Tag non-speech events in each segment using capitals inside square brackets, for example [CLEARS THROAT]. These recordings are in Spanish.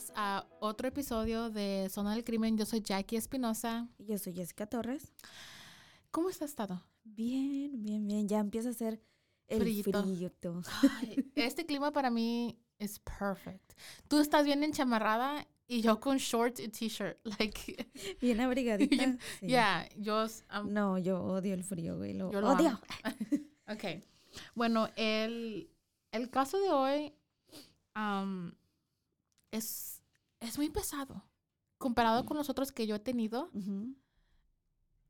Bienvenidos a otro episodio de Zona del Crimen. Yo soy Jackie Espinosa. Yo soy Jessica Torres. ¿Cómo has estado? Bien, bien, bien. Ya empieza a ser el Frillito. frillito. Ay, este clima para mí es perfect. Tú estás bien enchamarrada y yo con shorts y t-shirt. [LAUGHS] Like, Bien abrigadita. [LAUGHS] Bien- sí. yeah, yo... um, No, yo odio el frío, güey. Lo Yo lo odio. [LAUGHS] Ok. Bueno, el, el caso de hoy am, es, es muy pesado. Comparado con los otros que yo he tenido,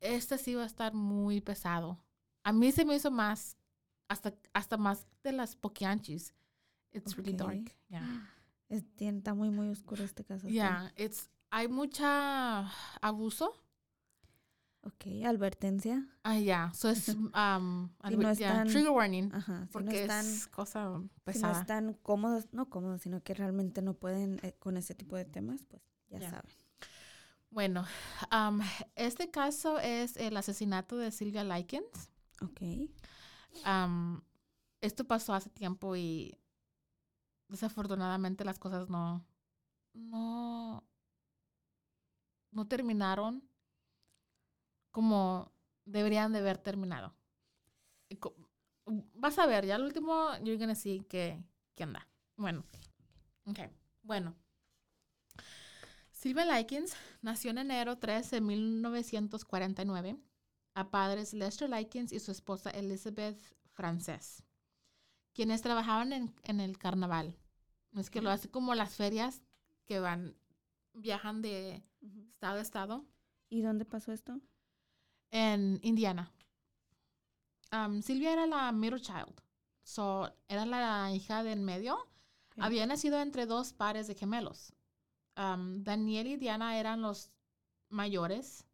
este sí va a estar muy pesado. A mí se me hizo más, hasta, hasta más de las poquianchis. It's really dark. Yeah. Es- está muy, muy oscuro este caso. Yeah, it's, hay mucha abuso. Ok, advertencia. Ah, yeah. So es, [LAUGHS] um, Si no yeah, están- trigger warning. Ajá. Si no Porque están, es cosa si no pesada. están cómodos, no cómodos, sino que realmente no pueden eh, con ese tipo de temas, pues ya Ya. saben. Bueno, am, este caso es el asesinato de Silvia Likens. Ok. Am, esto pasó hace tiempo y desafortunadamente las cosas no, no, no terminaron como deberían de haber terminado. Vas a ver, ya al último, you're gonna see que, que anda. Bueno, ok, bueno. Silvia Likens nació en enero 3 de 1949 a padres Lester Likens y su esposa Elizabeth Frances, quienes trabajaban en, en el carnaval. Es que lo hace como las ferias que van, viajan de estado a estado ¿Y dónde pasó esto? En Indiana. Um, Silvia era la middle child, so era la hija de en medio. Ok. Había nacido entre dos pares de gemelos. Um, Daniel y Diana eran los mayores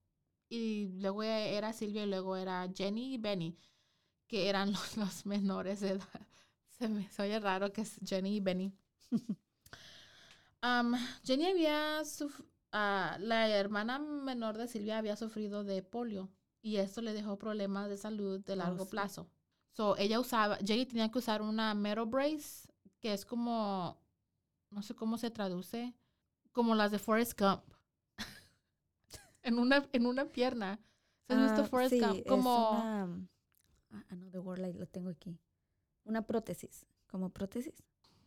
y luego era Silvia y luego era Jenny y Benny, que eran [LAUGHS] los, los menores de edad. Se me oye raro que es Jenny y Benny. Um, Jenny había ah, la hermana menor de Silvia había sufrido de polio y esto le dejó problemas de salud de largo sí. plazo. So, ella usaba, Jenny tenía que usar una metal brace, que es como, no sé cómo se traduce, como las de Forrest Gump. [LAUGHS] en, una, en una pierna. ¿Has visto Ah, Forrest sí, Gump? es Como, una, ah, ah, no, the word like, lo tengo aquí. Una prótesis. ¿Como prótesis?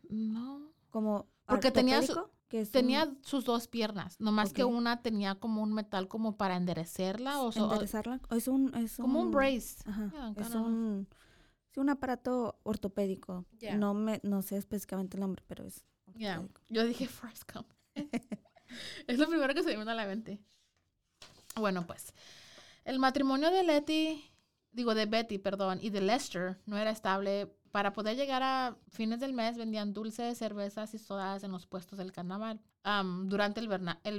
no. Como Porque tenía su- que es Tenía un- sus dos piernas, nomás que Ok. una tenía como un metal como para enderecerla o, enderezarla. Es un, es como un brace. Ajá, Yeah, es un, sí, un aparato ortopédico. Yeah. No me, no sé específicamente el nombre, pero es Yeah. Yo dije Gump. [LAUGHS] es lo primero que se me vino a la mente. Bueno, pues, el matrimonio de Letty, digo de Betty, perdón, y de Lester no era estable. Para poder llegar a fines del mes vendían dulces, cervezas y sodas en los puestos del carnaval durante el,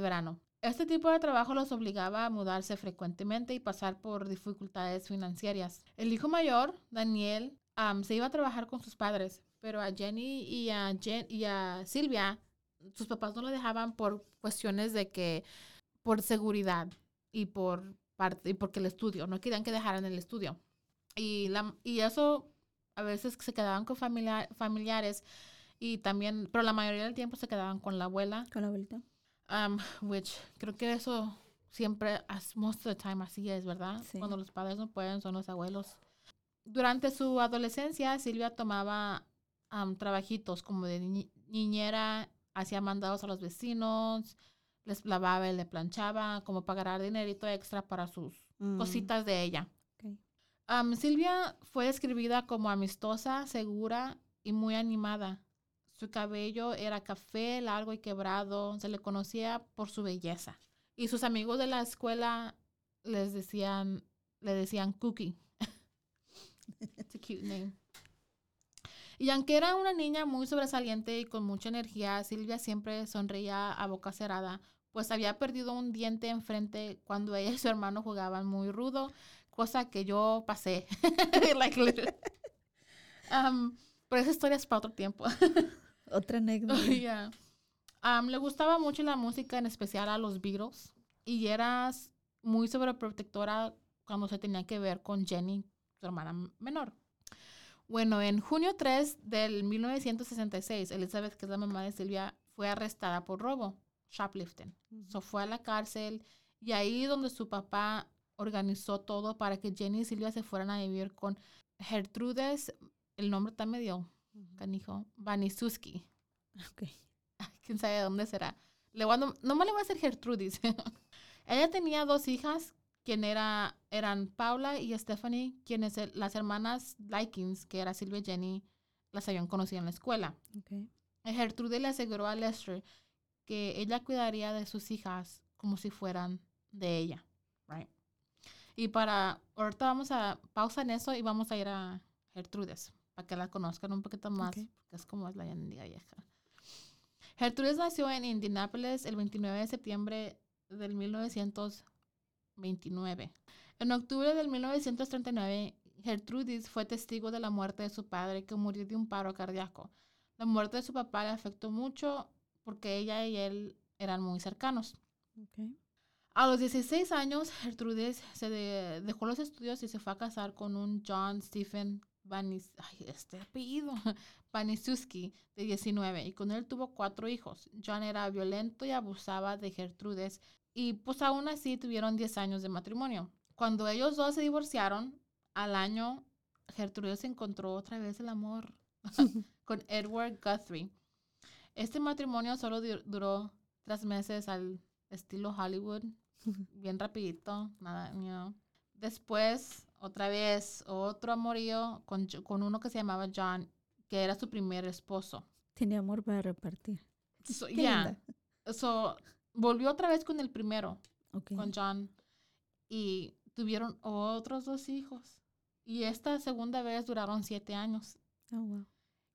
verano. Este tipo de trabajo los obligaba a mudarse frecuentemente y pasar por dificultades financieras. El hijo mayor, Daniel, se iba a trabajar con sus padres, pero a Jenny y a, Jen- y a Silvia, sus papás no lo dejaban por cuestiones de que, por seguridad y por parte, y porque el estudio, no querían que dejaran el estudio. Y, la, y eso a veces se quedaban con familia- familiares y también, pero la mayoría del tiempo se quedaban con la abuela, Con la abuelita. um, which creo que eso siempre, as most of the time así es, ¿verdad? Sí. Cuando los padres no pueden, son los abuelos. durante su adolescencia, Silvia tomaba am, trabajitos como de ni- niñera, hacía mandados a los vecinos, les lavaba y le planchaba, como para ganar dinerito extra para sus Mm, cositas de ella. Silvia fue describida como amistosa, segura y muy animada. Su cabello era café, largo y quebrado. Se le conocía por su belleza. Y sus amigos de la escuela les decían, le decían Cookie. [LAUGHS] It's a cute name. Y aunque era una niña muy sobresaliente y con mucha energía, Silvia siempre sonreía a boca cerrada, pues había perdido un diente enfrente cuando ella y su hermano jugaban muy rudo, cosa que yo pasé. [LAUGHS] like. Um, pero esa historia es para otro tiempo. [LAUGHS] Otra anécdota. Yeah. Um, le gustaba mucho la música, en especial a los Beatles, y era muy sobreprotectora cuando se tenía que ver con Jenny, su hermana menor. Bueno, en junio 3 del 1966, Elizabeth, que es la mamá de Silvia, fue arrestada por robo, shoplifting. So fue a la cárcel y ahí donde su papá organizó todo para que Jenny y Silvia se fueran a vivir con Gertrudes, el nombre está medio canijo, Vanisuski. Ok. [LAUGHS] quién sabe de dónde será. Le voy a, nom- nomás le voy a hacer Gertrudis. [LAUGHS] Ella tenía dos hijas, quien era, eran Paula y Stephanie, quienes eh, las hermanas Likings, que era Silvia y Jenny, las habían conocido en la escuela. Ok. Eh, Gertrude le aseguró a Lester que ella cuidaría de sus hijas como si fueran de ella. Right. Y para, ahorita vamos a pausa en eso y vamos a ir a Gertrudes para que la conozcan un poquito más, Ok. porque es como es la Yandiga vieja. Gertrudes nació en Indianapolis el 29 de septiembre del 1929. En octubre del 1939, Gertrudis fue testigo de la muerte de su padre que murió de un paro cardíaco. La muerte de su papá le afectó mucho porque ella y él eran muy cercanos. Ok. A los 16 años, Gertrudis se de- dejó los estudios y se fue a casar con un John Stephen Vanis, ay, este apellido, [LAUGHS] de 19, y con él tuvo cuatro hijos. John era violento y abusaba de Gertrudes, y pues aún así tuvieron 10 años de matrimonio. Cuando ellos dos se divorciaron, al año, Gertrudes encontró otra vez el amor [LAUGHS] con Edward Guthrie. Este matrimonio solo du- duró tres meses al estilo Hollywood, bien rapidito, nada, you know. Después, otra vez, otro amorío con, con uno que se llamaba John, que era su primer esposo. Tiene amor para repartir. So, Qué yeah. So, volvió otra vez con el primero, con John, y tuvieron otros dos hijos. Y esta segunda vez duraron siete años. Oh, wow.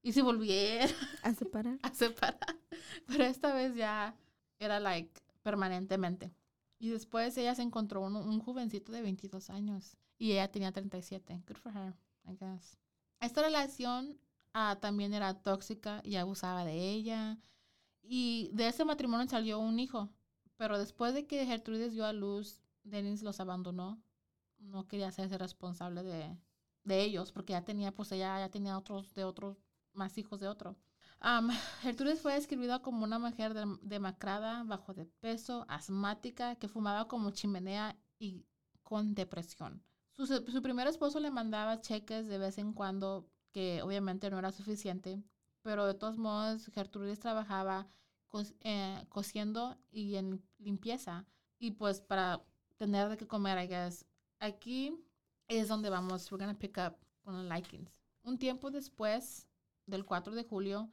Y se volvieron A separar. [LAUGHS] a separar. Pero esta vez ya era like permanentemente. Y después ella se encontró un, un jovencito de 22 años y ella tenía 37. Good for her, I guess. Esta relación ah, también era tóxica y abusaba de ella. Y de ese matrimonio salió un hijo. Pero después de que Gertrudes dio a luz, Dennis los abandonó. No quería hacerse responsable de, de ellos porque ya tenía, pues ella ya tenía otros de otros, más hijos de otro. Am, Gertrudes fue describida como una mujer dem- demacrada, bajo de peso, asmática, que fumaba como chimenea y con depresión. Su, su primer esposo le mandaba cheques de vez en cuando, que obviamente no era suficiente, pero de todos modos Gertrudes trabajaba eh, cosiendo y en limpieza, y pues para tener de qué comer, I guess. Aquí es donde vamos, we're gonna pick up con los likings. Un tiempo después del 4 de julio,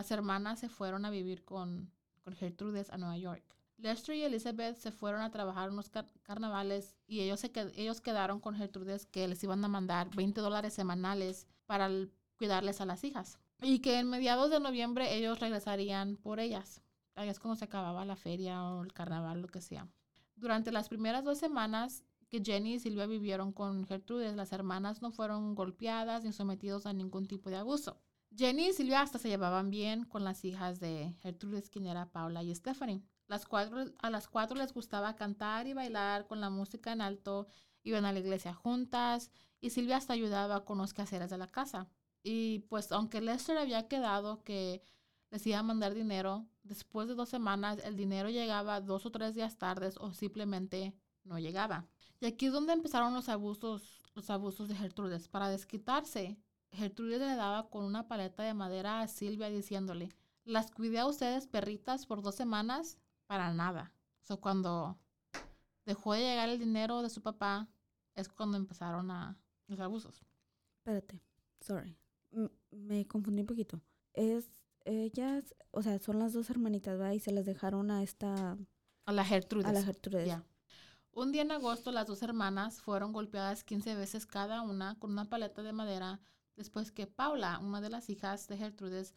las hermanas se fueron a vivir con, Gertrudes a Nueva York. Lester y Elizabeth se fueron a trabajar unos car- carnavales y ellos, se ellos quedaron con Gertrudes que les iban a mandar 20 dólares semanales para cuidarles a las hijas. Y que en mediados de noviembre ellos regresarían por ellas. Ahí es cuando se acababa la feria o el carnaval, lo que sea. Durante las primeras dos semanas que Jenny y Silvia vivieron con Gertrudes, las hermanas no fueron golpeadas ni sometidos a ningún tipo de abuso. Jenny y Silvia hasta se llevaban bien con las hijas de Gertrudes, quien era Paula y Stephanie. Las cuatro, a las cuatro les gustaba cantar y bailar con la música en alto, iban a la iglesia juntas y Silvia hasta ayudaba con los quehaceres de la casa. Y pues aunque Lester había quedado que les mandar dinero, después de dos semanas el dinero llegaba dos o tres días tardes o simplemente no llegaba. Y aquí es donde empezaron los abusos, los abusos de Gertrudes. Para desquitarse, Gertrudes le daba con una paleta de madera a Silvia diciéndole, las cuidé a ustedes perritas por dos semanas para nada. O sea, cuando dejó de llegar el dinero de su papá, es cuando empezaron a los abusos. Espérate, sorry. M- me confundí un poquito. Es, ellas, o sea, son las dos hermanitas, ¿verdad? Y se las dejaron a esta, A la Gertrudes. a la Gertrudes. Ya. Un día en agosto, las dos hermanas fueron golpeadas 15 veces cada una con una paleta de madera después que Paula, una de las hijas de Gertrudes,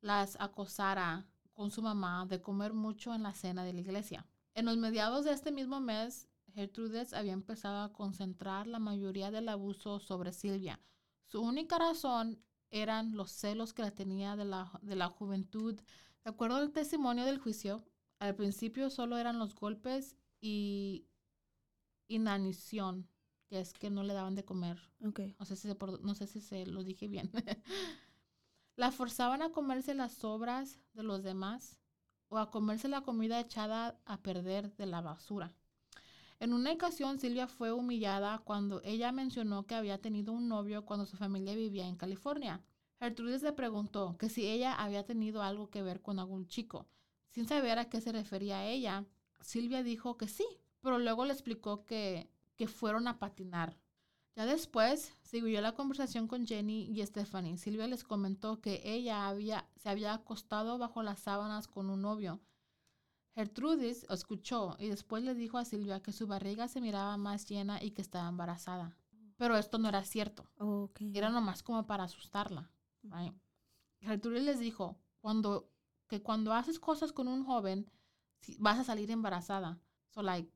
las acosara con su mamá de comer mucho en la cena de la iglesia. En los mediados de este mismo mes, Gertrudes había empezado a concentrar la mayoría del abuso sobre Silvia. Su única razón eran los celos que la tenía de la, de la juventud. De acuerdo al testimonio del juicio, al principio solo eran los golpes y inanición, que es que no le daban de comer. Ok. No sé si se, no sé si se lo dije bien. [LAUGHS] la forzaban a comerse las sobras de los demás o a comerse la comida echada a perder de la basura. En una ocasión, Silvia fue humillada cuando ella mencionó que había tenido un novio cuando su familia vivía en California. Gertrudis le preguntó que si ella había tenido algo que ver con algún chico. Sin saber a qué se refería ella, Silvia dijo que sí, pero luego le explicó que, que fueron a patinar. Ya después siguió la conversación con Jenny y Stephanie. Silvia les comentó que ella había, se había acostado bajo las sábanas con un novio. Gertrudis escuchó y después le dijo a Silvia que su barriga se miraba más llena y que estaba embarazada. Pero esto no era cierto. Ok. Era nomás como para asustarla. right? Gertrudis les dijo cuando, que cuando haces cosas con un joven, vas a salir embarazada. So, like,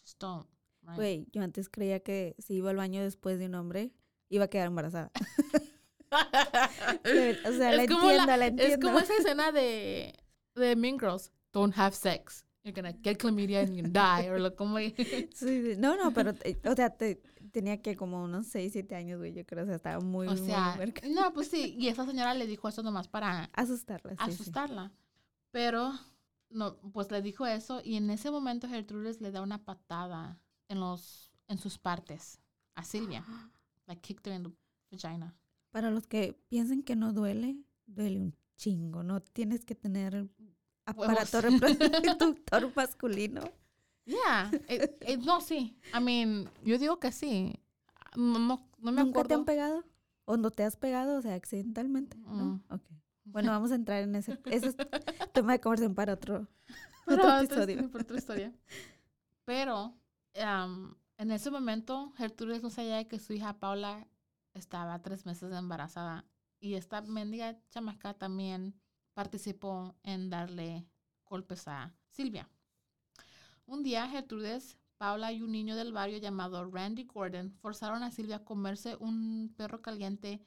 just don't. Güey, yo antes creía que si iba al baño después de un hombre, iba a quedar embarazada. [LAUGHS] o sea, la Es entiendo, la entiendo. Es como esa escena de, de Mean Girls. Don't have sex. You're gonna get chlamydia and you're gonna die. O lo como... [LAUGHS] Sí. No, no, pero, te- o sea, te- tenía que como unos 6, 7 años, güey, yo creo, o sea, estaba muy, o muy sea, no, pues sí. Y esa señora le dijo eso nomás para asustarla, sí, sí. asustarla. Pero, no, pues le dijo eso y en ese momento Gertrudes le da una patada en los, en sus partes a Silvia. Like kicked her in the vagina. Para los que piensen que no duele, duele un chingo, no tienes que tener aparato [LAUGHS] reproductor masculino. Yeah. it- it- no, sí. I mean, yo digo que sí. No, no, no me ¿Nunca te han acuerdo. pegado? ¿O no te has pegado, o sea, accidentalmente? ¿no? Mm. Ok. Bueno, vamos a entrar en ese, ese es tema de conversación para otro, [LAUGHS] Pero otro episodio. [LAUGHS] por otra historia. Pero am, en ese momento, Gertrudes no sabía que su hija Paula estaba tres meses embarazada. Y esta mendiga chamaca también participó en darle golpes a Silvia. Un día, Gertrudes, Paula y un niño del barrio llamado Randy Gordon forzaron a Silvia a comerse un perro caliente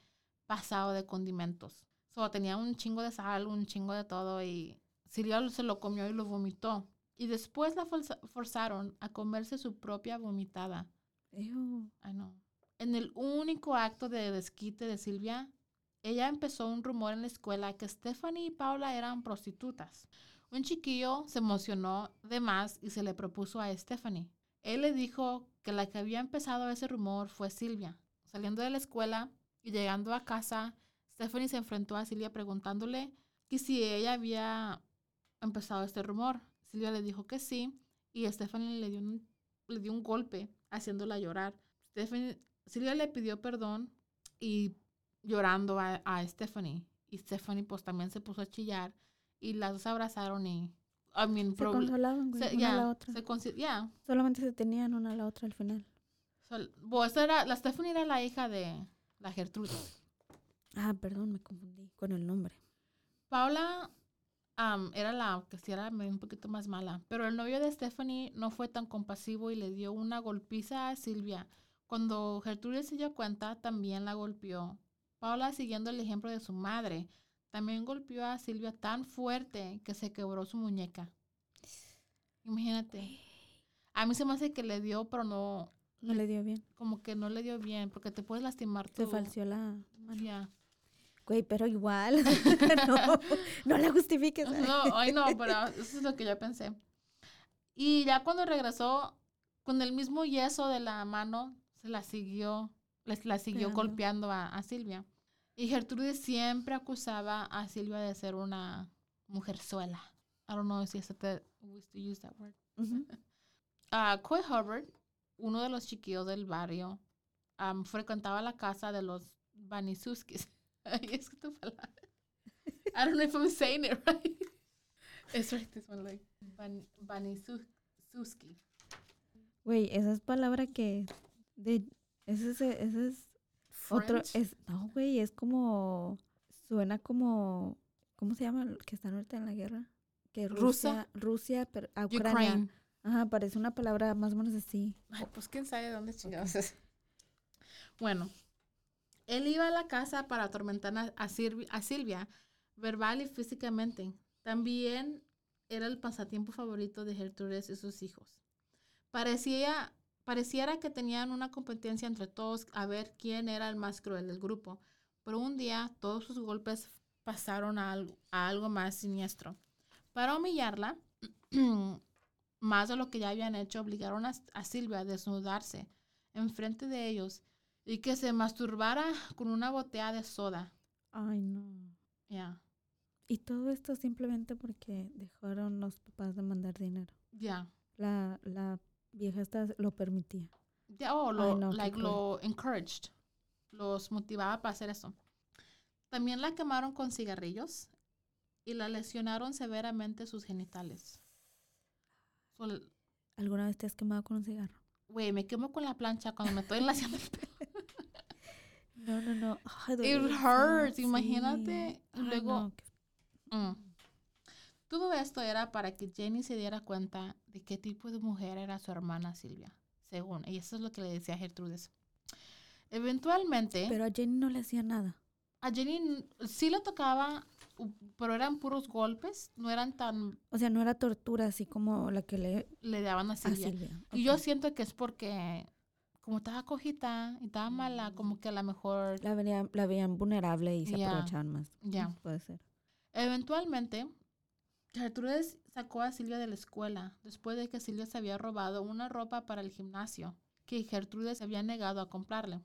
pasado de condimentos. So, tenía un chingo de sal, un chingo de todo y Silvia se lo comió y lo vomitó. Y después la forza- forzaron a comerse su propia vomitada. Ew. Ay, no. En el único acto de desquite de Silvia, ella empezó un rumor en la escuela que Stephanie y Paula eran prostitutas. Un chiquillo se emocionó de más y se le propuso a Stephanie. Él le dijo que la que había empezado ese rumor fue Silvia. Saliendo de la escuela y llegando a casa, Stephanie se enfrentó a Silvia preguntándole que si ella había empezado este rumor. Silvia le dijo que sí y Stephanie le dio un, le dio un golpe haciéndola llorar. Stephanie, Silvia le pidió perdón y llorando a, a Stephanie. Y Stephanie pues también se puso a chillar y las dos abrazaron y... I mean, Se güey, se- una a ya, la otra. se ya. Solamente se tenían una a la otra al final. So, bueno, era, la Stephanie era la hija de la Gertrude. Ah, perdón, me confundí con el nombre. Paula am, era la que sí era un poquito más mala, pero el novio de Stephanie no fue tan compasivo y le dio una golpiza a Silvia. Cuando Gertrude se dio cuenta, también la golpeó. Paula, siguiendo el ejemplo de su madre, también golpeó a Silvia tan fuerte que se quebró su muñeca. Imagínate. A mí se me hace que le dio, pero no, No le dio bien. como que no le dio bien, porque te puedes lastimar Se tu... falseó la mano. Ya. Güey, pero igual. [LAUGHS] no, no la justifiques. No, ay no, pero eso es lo que yo pensé. Y ya cuando regresó, con el mismo yeso de la mano, se la siguió, les la siguió Pegando. golpeando a, a Silvia. Y Gertrudes siempre acusaba a Silvia de ser una mujerzuela. I don't know si ese te we to use that word. [LAUGHS] Ah, Coy Hubbard, uno de los chiquillos del barrio, am, frecuentaba la casa de los Banisuskis. Ay, es que tu palabra. I don't know if I'm saying it right. It's right this one, like Ban Banisuski. Güey, esa es palabra que... De, ese es, ese es otro... Es, no, güey, es como... Suena como... ¿Cómo se llama? Que están ahorita en la guerra. Que. Rusia... Rusia, pero a Ucrania. Ukraine. Ajá, parece una palabra más o menos así. Ay, pues quién sabe de dónde chingados es. Bueno, él iba a la casa para atormentar a, a Silvi- a Silvia, verbal y físicamente. También era el pasatiempo favorito de Gertrudes y sus hijos. Parecía, pareciera que tenían una competencia entre todos a ver quién era el más cruel del grupo. Pero un día todos sus golpes pasaron a algo, más siniestro. Para humillarla, [CLEARS THROAT] más de lo que ya habían hecho, obligaron a, a Silvia a desnudarse enfrente de ellos y que se masturbara con una botella de soda. Ay, no. Ya, Y todo esto simplemente porque dejaron los papás de mandar dinero. ya. La, la vieja esta lo permitía. Ya, oh, lo, like, lo encouraged. Los motivaba para hacer eso. También la quemaron con cigarrillos y la lesionaron severamente sus genitales. So, ¿Alguna vez te has quemado con un cigarro? Güey, me quemo con la plancha cuando me estoy enlaciando el pelo. No, no, no. Ay, It hurts, sí. imagínate. Ay, luego, no, Mm. Todo esto era para que Jenny se diera cuenta de qué tipo de mujer era su hermana Silvia, según. Y eso es lo que le decía Gertrudes. Eventualmente, Pero a Jenny no le hacía nada. a Jenny sí le tocaba, pero eran puros golpes, no eran tan, O sea, no era tortura así como la que le le daban a a Silvia. Y yo siento que es porque, como estaba cojita y estaba mala, como que a lo mejor, la, venían, la veían vulnerable y se Ya. aprovechaban más. ya. Mm, Puede ser. Eventualmente, Gertrudes sacó a Silvia de la escuela después de que Silvia se había robado una ropa para el gimnasio que Gertrudes se había negado a comprarle.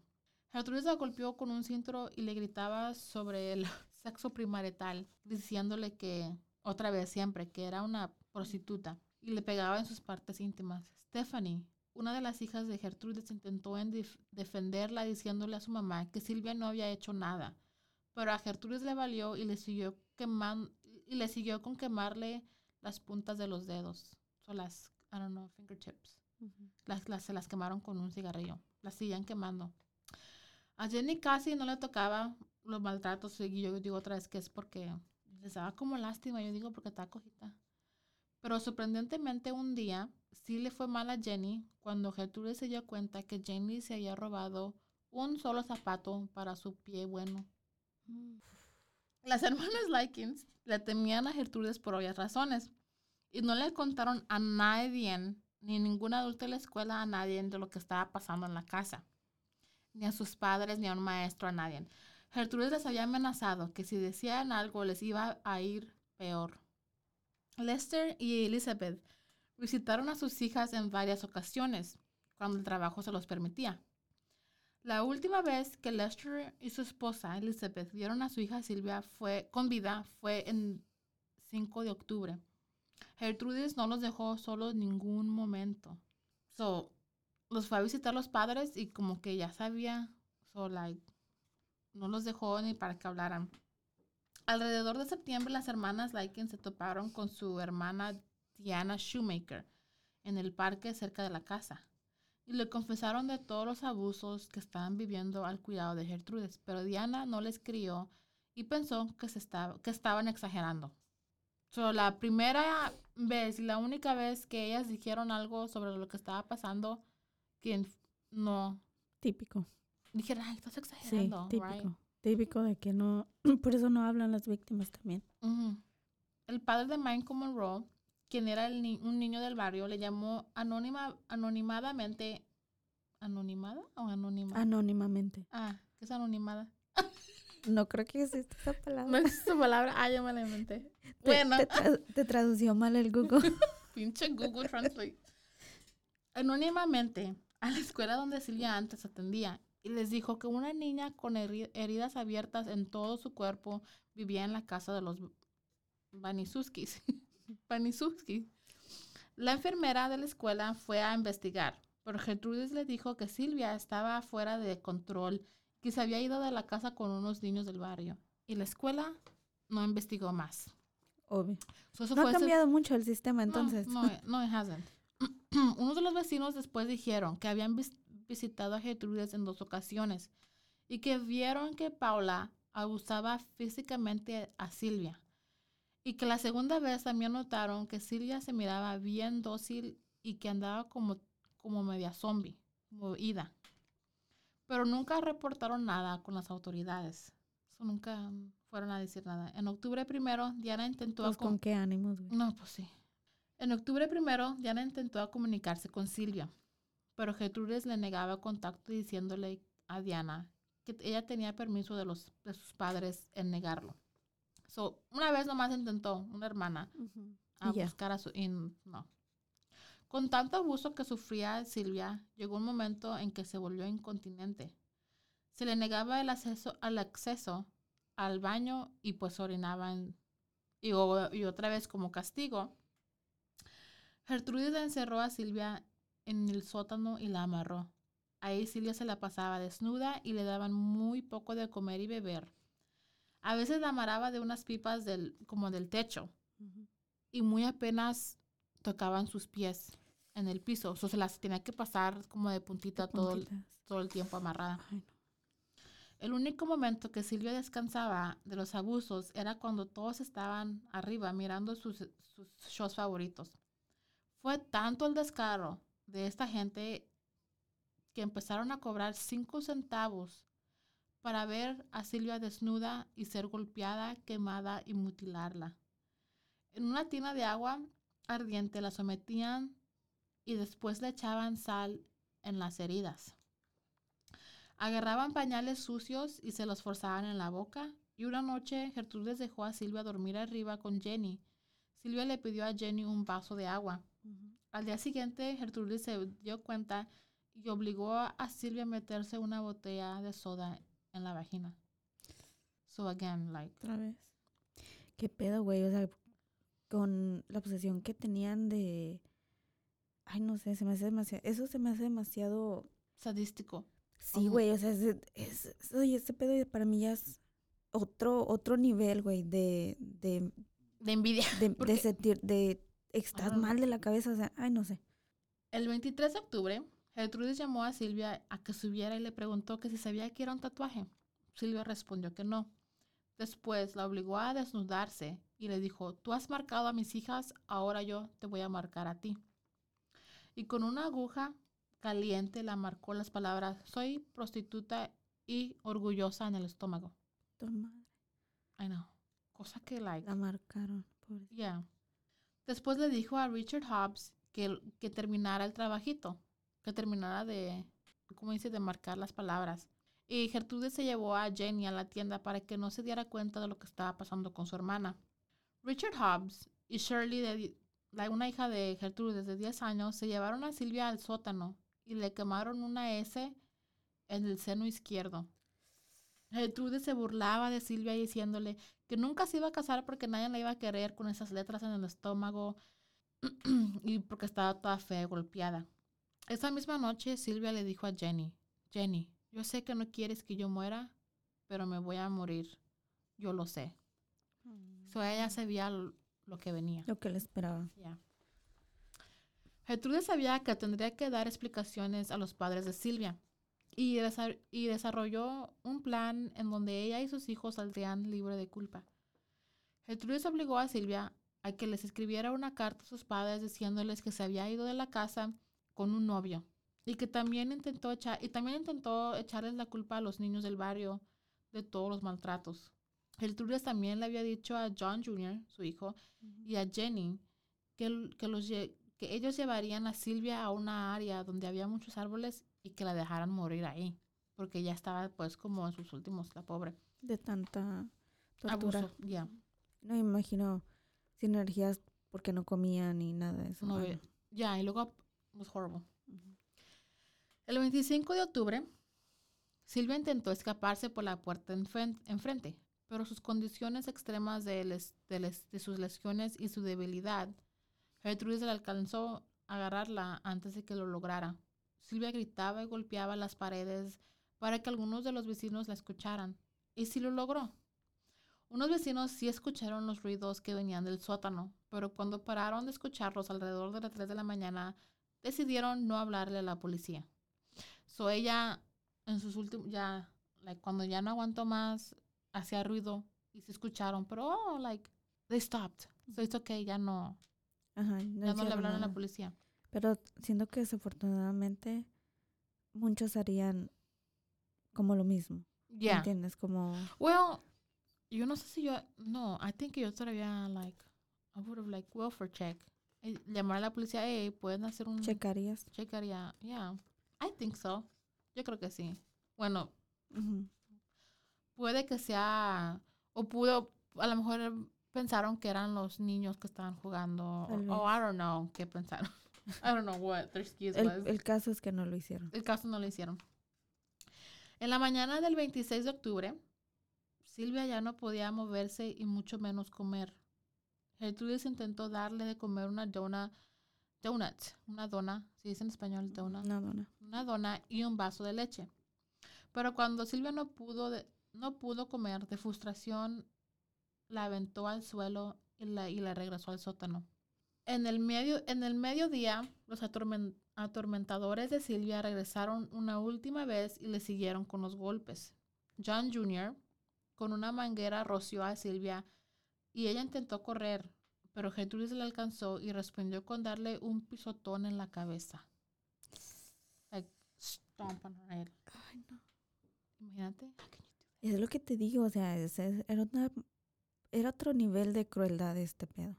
Gertrudes la golpeó con un cinturón y le gritaba sobre el [LAUGHS] sexo primarital, diciéndole que, otra vez siempre, que era una prostituta y le pegaba en sus partes íntimas. Stephanie, una de las hijas de Gertrudes, intentó en def- defenderla diciéndole a su mamá que Silvia no había hecho nada, pero a Gertrudes le valió y le siguió queman- y le siguió con quemarle las puntas de los dedos, o las, I don't know, fingertips. Las, las- se las quemaron con un cigarrillo, las seguían quemando. A Jenny casi no le tocaba los maltratos y yo digo otra vez que es porque les daba como lástima, yo digo porque está cojita. Pero sorprendentemente un día sí le fue mal a Jenny cuando Gertrude se dio cuenta que Jenny se había robado un solo zapato para su pie bueno. Las hermanas Likens le temían a Gertrudes por obvias razones y no le contaron a nadie, ni ningún adulto de la escuela, a nadie de lo que estaba pasando en la casa, ni a sus padres, ni a un maestro, a nadie. Gertrudes les había amenazado que si decían algo les iba a ir peor. Lester y Elizabeth visitaron a sus hijas en varias ocasiones, cuando el trabajo se los permitía. La última vez que Lester y su esposa Elizabeth vieron a su hija Silvia fue, con vida fue en 5 de octubre. Gertrudis no los dejó solos ningún momento. So, los fue a visitar los padres y como que ya sabía, so like, no los dejó ni para que hablaran. Alrededor de septiembre, las hermanas Lycan se toparon con su hermana Diana Shoemaker en el parque cerca de la casa y le confesaron de todos los abusos que estaban viviendo al cuidado de Gertrudes, pero Diana no les crió y pensó que, se estaba, que estaban exagerando. So, la primera vez y la única vez que ellas dijeron algo sobre lo que estaba pasando, que no Típico. dijeron, ay, estás Sí, exagerando, típico. right? Típico de que no, [CLEARS THROAT] por eso no hablan las víctimas también. Ujú. El padre de Michael Monroe, quien era el ni- un niño del barrio, le llamó anónima, anonimadamente. ¿Anonimada o anónima? Anónimamente. ah, ¿qué es anonimada? [LAUGHS] No creo que exista esa palabra. No existe esa palabra. Ah, yo me la inventé. Te- Bueno, te, tra- te tradució mal el Google. [LAUGHS] pinche Google Translate. anónimamente a la escuela donde Silvia antes atendía y les dijo que una niña con heri- heridas abiertas en todo su cuerpo vivía en la casa de los Banisuskis. [LAUGHS] Banisuskis. La enfermera de la escuela fue a investigar, pero Gertrudis le dijo que Silvia estaba fuera de control, que se había ido de la casa con unos niños del barrio. Y la escuela no investigó más. Obvio. So, No ha ese- cambiado mucho el sistema no, entonces. No, eh, no, it hasn't. [CLEARS THROAT] Unos de los vecinos después dijeron que habían vis- visitado a Gertrudes en dos ocasiones y que vieron que Paula abusaba físicamente a Silvia. Y que la segunda vez también notaron que Silvia se miraba bien dócil y que andaba como, como media zombie, como ida. Pero nunca reportaron nada con las autoridades. Nunca fueron a decir nada. En octubre primero, Diana intentó... Pues, ¿Con qué ánimos, güey? no, pues sí. En octubre primero, Diana intentó comunicarse con Silvia, pero Gertrudes le negaba contacto diciéndole a Diana que ella tenía permiso de, los, de sus padres en negarlo. So, una vez nomás intentó una hermana a buscar a su... y no. Con tanto abuso que sufría Silvia, llegó un momento en que se volvió incontinente. Se le negaba el acceso al acceso al baño y pues orinaba en- y, y otra vez como castigo. Gertrudis encerró a Silvia en el sótano y la amarró. Ahí Silvia se la pasaba desnuda y le daban muy poco de comer y beber. A veces la amarraba de unas pipas del, como del techo y muy apenas tocaban sus pies en el piso. O sea, se las tenía que pasar como de puntita todo el, todo el tiempo amarrada. Ay, no. El único momento que Silvia descansaba de los abusos era cuando todos estaban arriba mirando sus, sus shows favoritos. Fue tanto el descaro de esta gente que empezaron a cobrar cinco centavos para ver a Silvia desnuda y ser golpeada, quemada y mutilarla. En una tina de agua ardiente la sometían y después le echaban sal en las heridas. Agarraban pañales sucios y se los forzaban en la boca. Y una noche Gertrudes dejó a Silvia dormir arriba con Jenny. Silvia le pidió a Jenny un vaso de agua. Al día siguiente Gertrudes se dio cuenta y obligó a Silvia a meterse una botella de soda en la vagina. So again, like, Otra vez. ¿Qué pedo, güey? O sea, con la obsesión que tenían de... Ay, no sé, se me hace demasiado... Eso se me hace demasiado... sadístico. Sí, güey, o sea, es, es, oye, este pedo para mí ya es otro, otro nivel, güey, de, de, De envidia. [LAUGHS] de, sentir, de... Estás mal de la cabeza, o sea, ay, no sé. El 23 de octubre, Gertrudis llamó a Silvia a que subiera y le preguntó que si sabía que era un tatuaje. Silvia respondió que no. Después la obligó a desnudarse y le dijo, tú has marcado a mis hijas, ahora yo te voy a marcar a ti. Y con una aguja caliente la marcó las palabras, soy prostituta y orgullosa en el estómago. Toma, I know. Cosa que, like, la marcaron, pobre. Yeah. Después le dijo a Richard Hobbs que, que terminara el trabajito, que terminara de, ¿cómo dice?, de marcar las palabras. Y Gertrude se llevó a Jenny a la tienda para que no se diera cuenta de lo que estaba pasando con su hermana. Richard Hobbs y Shirley, la, una hija de Gertrude de 10 años, se llevaron a Silvia al sótano y le quemaron una S en el seno izquierdo. Gertrude se burlaba de Silvia diciéndole que nunca se iba a casar porque nadie la iba a querer con esas letras en el estómago [CLEARS THROAT] y porque estaba toda fea golpeada. Esa misma noche Silvia le dijo a Jenny, Jenny, yo sé que no quieres que yo muera, pero me voy a morir. Yo lo sé. So ella sabía lo que venía. Lo que le esperaba. Ya. Gertrude sabía que tendría que dar explicaciones a los padres de Silvia y, desa- y desarrolló un plan en donde ella y sus hijos saldrían libres de culpa. Gertrude obligó a Silvia a que les escribiera una carta a sus padres diciéndoles que se había ido de la casa con un novio y que también intentó echar y también intentó echarles la culpa a los niños del barrio de todos los maltratos. Gertrude también le había dicho a John Jr., su hijo, y a Jenny que, que, los, que ellos llevarían a Silvia a una área donde había muchos árboles y que la dejaran morir ahí, porque ya estaba pues como en sus últimos, la pobre. De tanta tortura. Abuso, ya. No me imagino sin energías porque no comía ni nada de eso. No ve- Ya, y luego was horrible. El 25 de octubre, Silvia intentó escaparse por la puerta enfrente, pero sus condiciones extremas de, les- de les- de sus lesiones y su debilidad, Gertrudis le alcanzó a agarrarla antes de que lo lograra. Silvia gritaba y golpeaba las paredes para que algunos de los vecinos la escucharan, y sí lo logró. Unos vecinos sí escucharon los ruidos que venían del sótano, pero cuando pararon de escucharlos alrededor de las 3 de la mañana, decidieron no hablarle a la policía. So ella, en sus últimos, ya, like, cuando ya no aguantó más, hacía ruido y se escucharon, pero, oh, like, they stopped. So it's okay, ya no, Ajá, ya no le hablaron a la policía. Pero siento que desafortunadamente muchos harían como lo mismo. ¿me Yeah. ¿Entiendes? Como, Well, yo no sé si yo, no, I think yo todavía, like, I would have, like, welfare check. Llamar a la policía, hey, pueden hacer un checarías. checaría. Yeah, I think so. Yo creo que sí. Bueno, puede que sea, o pudo, a lo mejor pensaron que eran los niños que estaban jugando, o, o vez. I don't know qué pensaron. [LAUGHS] I don't know what their excuse El, was. el caso es que no lo hicieron. El caso no lo hicieron. En la mañana del 26 de octubre, Silvia ya no podía moverse y mucho menos comer. Gertrudis intentó darle de comer una dona, donut, una dona, si dice en español donut, No, no, no. una dona y un vaso de leche. Pero cuando Silvia no pudo, de- no pudo comer, de frustración, la aventó al suelo y la, y la regresó al sótano. En el, medio, en el mediodía, los atormen- atormentadores de Silvia regresaron una última vez y le siguieron con los golpes. John Jr., con una manguera, roció a Silvia y ella intentó correr, pero Gertrudis le alcanzó y respondió con darle un pisotón en la cabeza. Like, stomp on her head. Ay, no. Imagínate. Es lo que te digo, o sea, es- era, una, era otro nivel de crueldad este pedo.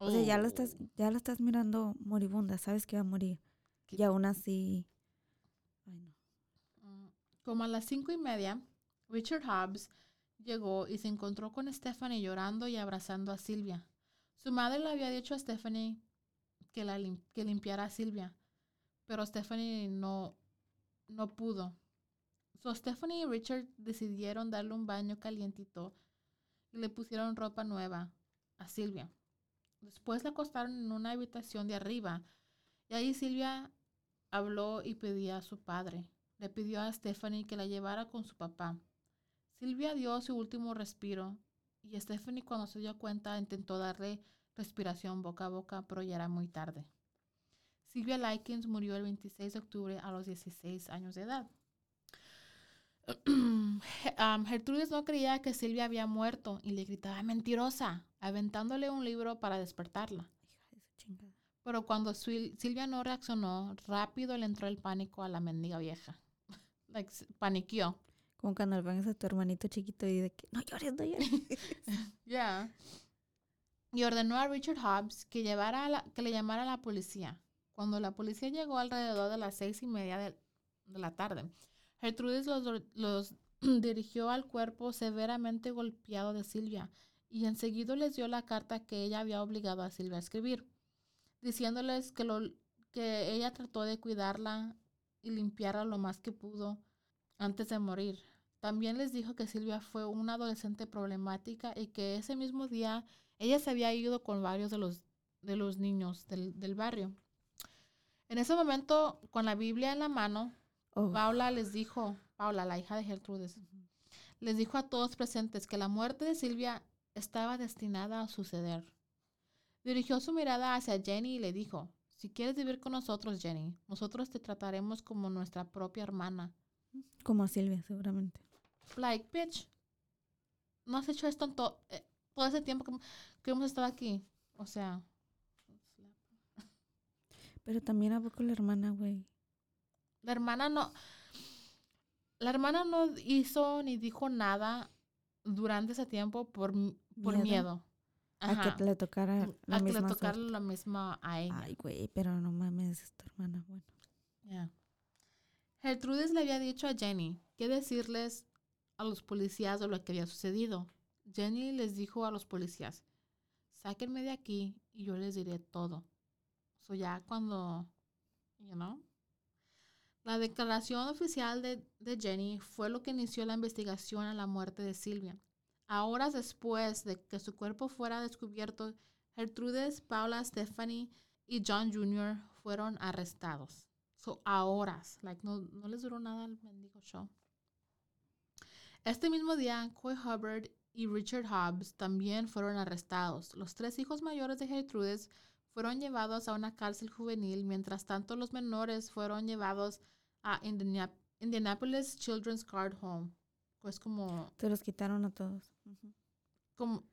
O sea, ya la estás, Oh, ya la estás mirando moribunda, sabes que va a morir. qué- Y aún así. Ay, no. Mm, Como a las cinco y media, Richard Hobbs llegó y se encontró con Stephanie llorando y abrazando a Silvia. Su madre le había dicho a Stephanie que, la que limpiara a Silvia, pero Stephanie no, no pudo. So Stephanie y Richard decidieron darle un baño calientito y le pusieron ropa nueva a Silvia. Después la acostaron en una habitación de arriba y ahí Silvia habló y pedía a su padre. Le pidió a Stephanie que la llevara con su papá. Silvia dio su último respiro y Stephanie cuando se dio cuenta intentó darle respiración boca a boca, pero ya era muy tarde. Silvia Likens murió el 26 de octubre a los 16 años de edad. [CLEARS THROAT] Um, Gertrudis no creía que Silvia había muerto y le gritaba mentirosa, aventándole un libro para despertarla. Pero cuando Sil- Silvia no reaccionó, rápido le entró el pánico a la mendiga vieja. [LAUGHS] like, paniqueó. Como cuando ves a tu hermanito chiquito y de que no llores, no llores. [LAUGHS] Ya. Y ordenó a Richard Hobbs que, llevara que le llamara a la policía. Cuando la policía llegó alrededor de las seis y media de, la tarde, Gertrudis los, los [CLEARS THROAT] dirigió al cuerpo severamente golpeado de Silvia y enseguida les dio la carta que ella había obligado a Silvia a escribir, diciéndoles que, lo, que ella trató de cuidarla y limpiarla lo más que pudo antes de morir. También les dijo que Silvia fue una adolescente problemática y que ese mismo día ella se había ido con varios de los, de los niños del, del barrio. En ese momento, con la Biblia en la mano, Oh, Paula les dijo, Paula, la hija de Gertrudes, les dijo a todos presentes que la muerte de Silvia estaba destinada a suceder. Dirigió su mirada hacia Jenny y le dijo, si quieres vivir con nosotros, Jenny, nosotros te trataremos como nuestra propia hermana. Como a Silvia, seguramente. Like, bitch, no has hecho esto en to- eh, todo ese tiempo que, que hemos estado aquí. O sea, Pero también a poco la hermana, güey. la hermana no, la hermana no hizo ni dijo nada durante ese tiempo por, por Miedo. miedo. A que le tocara la a que le misma tocara lo mismo a ella. Ay, güey, pero no mames, es tu hermana, bueno. Ya. Gertrudis le había dicho a Jenny qué decirles a los policías de lo que había sucedido. Jenny les dijo a los policías, sáquenme de aquí y yo les diré todo. So ya cuando, you know, La declaración oficial de, Jenny fue lo que inició la investigación a la muerte de Silvia. Horas después de que su cuerpo fuera descubierto, Gertrudes, Paula, Stephanie y John Jr. fueron arrestados. So, a horas. Like, no, no les duró nada el mendigo show. Este mismo día, Coy Hubbard y Richard Hobbs también fueron arrestados. Los tres hijos mayores de Gertrudes fueron llevados a una cárcel juvenil, mientras tanto los menores fueron llevados a Indianap- Indianapolis Children's Guard Home. Pues como, Se los quitaron a todos. Como,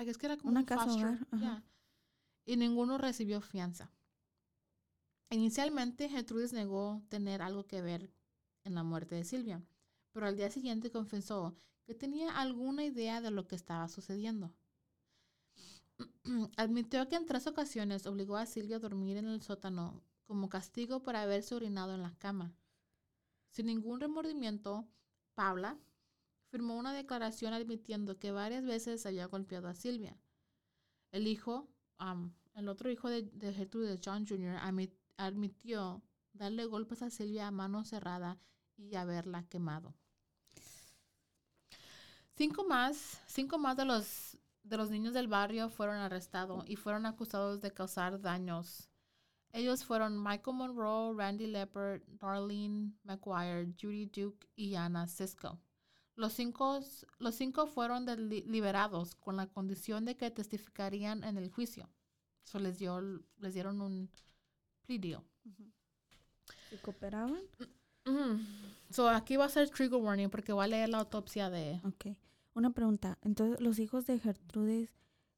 I guess que era como Una un casa foster, yeah. Y ninguno recibió fianza. Inicialmente, Gertrudes negó tener algo que ver en la muerte de Silvia, pero al día siguiente confesó que tenía alguna idea de lo que estaba sucediendo. [CLEARS THROAT] Admitió que en tres ocasiones obligó a Silvia a dormir en el sótano como castigo por haberse orinado en la cama. Sin ningún remordimiento, Paula firmó una declaración admitiendo que varias veces había golpeado a Silvia. El hijo, am, el otro hijo de, de Gertrude, John Jr., admitió darle golpes a Silvia a mano cerrada y haberla quemado. Cinco más, cinco más de los, de los niños del barrio fueron arrestados y fueron acusados de causar daños. Ellos fueron Michael Monroe, Randy Leopard, Darlene McGuire, Judy Duke y Anna Cisco. Los cinco, los cinco fueron liberados con la condición de que testificarían en el juicio. So les, dio, les dieron un plea deal. ¿Y cooperaban? So aquí va a ser trigger warning porque voy a leer la autopsia de... Ok. Una pregunta. Entonces, ¿los hijos de Gertrudes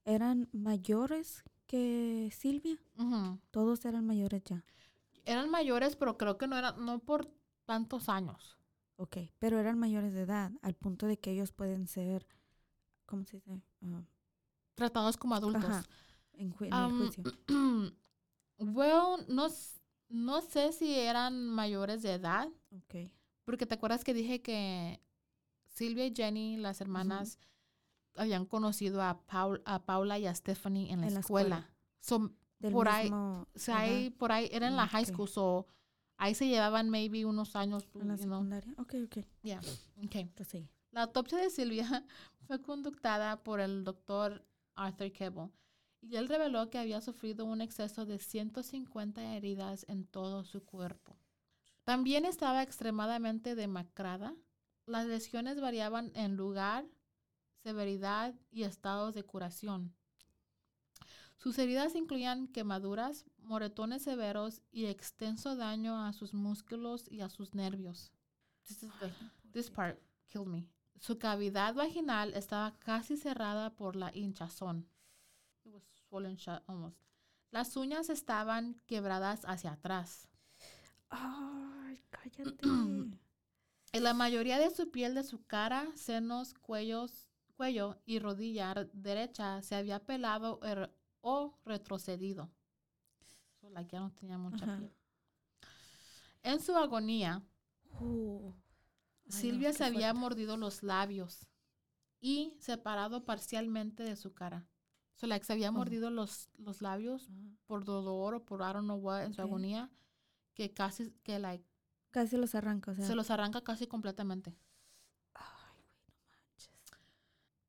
eran mayores que Silvia? Todos eran mayores ya. Eran mayores, pero creo que no eran, no por tantos años. Ok. Pero eran mayores de edad, al punto de que ellos pueden ser, ¿cómo se dice? Ah, Tratados como adultos. ajá, en, ju- en Am, el juicio. [CLEARS THROAT] [CLEARS THROAT] well, no, no sé si eran mayores de edad, Ok. porque te acuerdas que dije que Silvia y Jenny, las hermanas, habían conocido a, Paul, a Paula y a Stephanie en la En la escuela. escuela. So, Del por ahí, mismo o sea, ahí, por ahí, era en la high Ok. school, so, ahí se llevaban maybe unos años, en la you know. secundaria. Ok, ok. Yeah, okay. La autopsia de Silvia [LAUGHS] fue conductada por el doctor Arthur Keble y él reveló que había sufrido un exceso de 150 heridas en todo su cuerpo. También estaba extremadamente demacrada. Las lesiones variaban en lugar, severidad y estados de curación. Sus heridas incluían quemaduras, moretones severos y extenso daño a sus músculos y a sus nervios. This, is the- this part killed me. Su cavidad vaginal estaba casi cerrada por la hinchazón. It was swollen shut almost. Las uñas estaban quebradas hacia atrás. Ay, cállate. En [CLEARS THROAT] la mayoría de su piel de su cara, senos, cuellos, cuello y rodilla re- derecha se había pelado er- o retrocedido. So, like, ya no tenía mucha piel. En su agonía, Uh, Silvia se había fuerte. mordido los labios y separado parcialmente de su cara. So, like, se había mordido los, los labios Ajá. por dolor o por I don't know what en su agonía que casi que like, Casi los arranca, o sea. se los arranca casi completamente. Ay, güey, no manches.